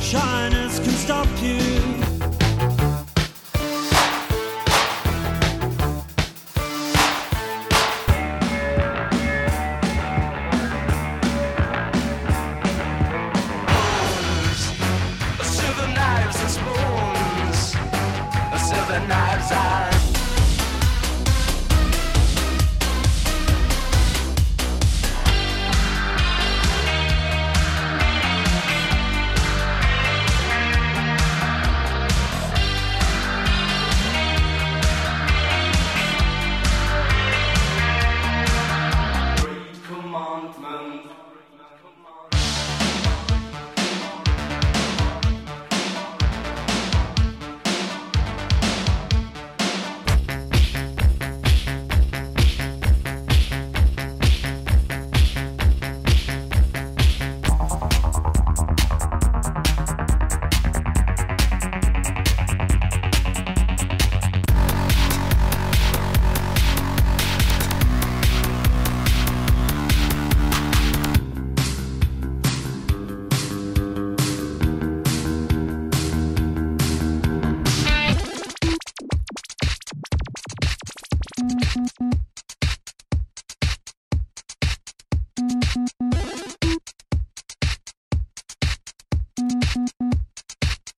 shiners can stop you. Knives and spoons. Silver knives and